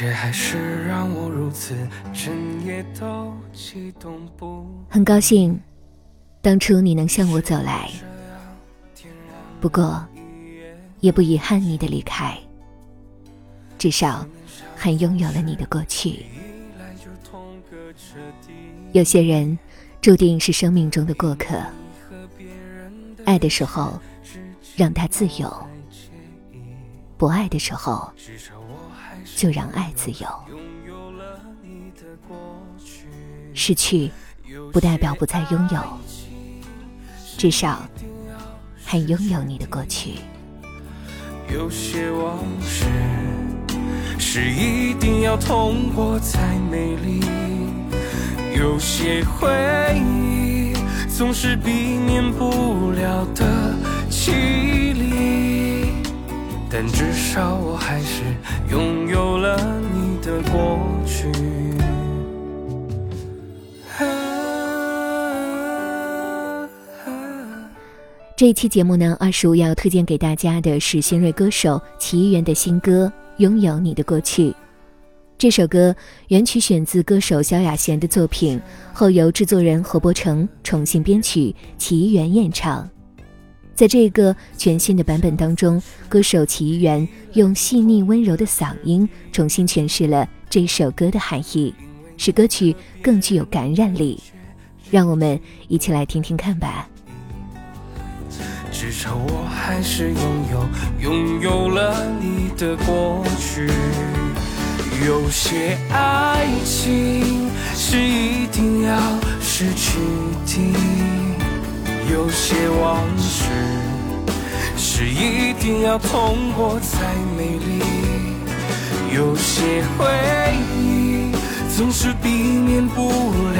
却还是让我如此整夜都激动不。很高兴，当初你能向我走来。不过，也不遗憾你的离开。至少，还拥有了你的过去。有些人，注定是生命中的过客。爱的时候，让他自由；不爱的时候，就让爱自由。失去，不代表不再拥有，至少还拥有你的过去。有些往事是一定要痛过才美丽，有些回忆。总是避免不了的凄厉，但至少我还是拥这一期节目呢，二十五要推荐给大家的是新锐歌手齐源的新歌《拥有你的过去》。这首歌原曲选自歌手萧亚轩的作品，后由制作人何伯成重新编曲，齐源演唱。在这个全新的版本当中，歌手齐源用细腻温柔的嗓音重新诠释了这首歌的含义，使歌曲更具有感染力。让我们一起来听听看吧。至少我还是拥有，拥有了你的过去。有些爱情是一定要失去的，有些往事是一定要痛过才美丽，有些回忆总是避免不了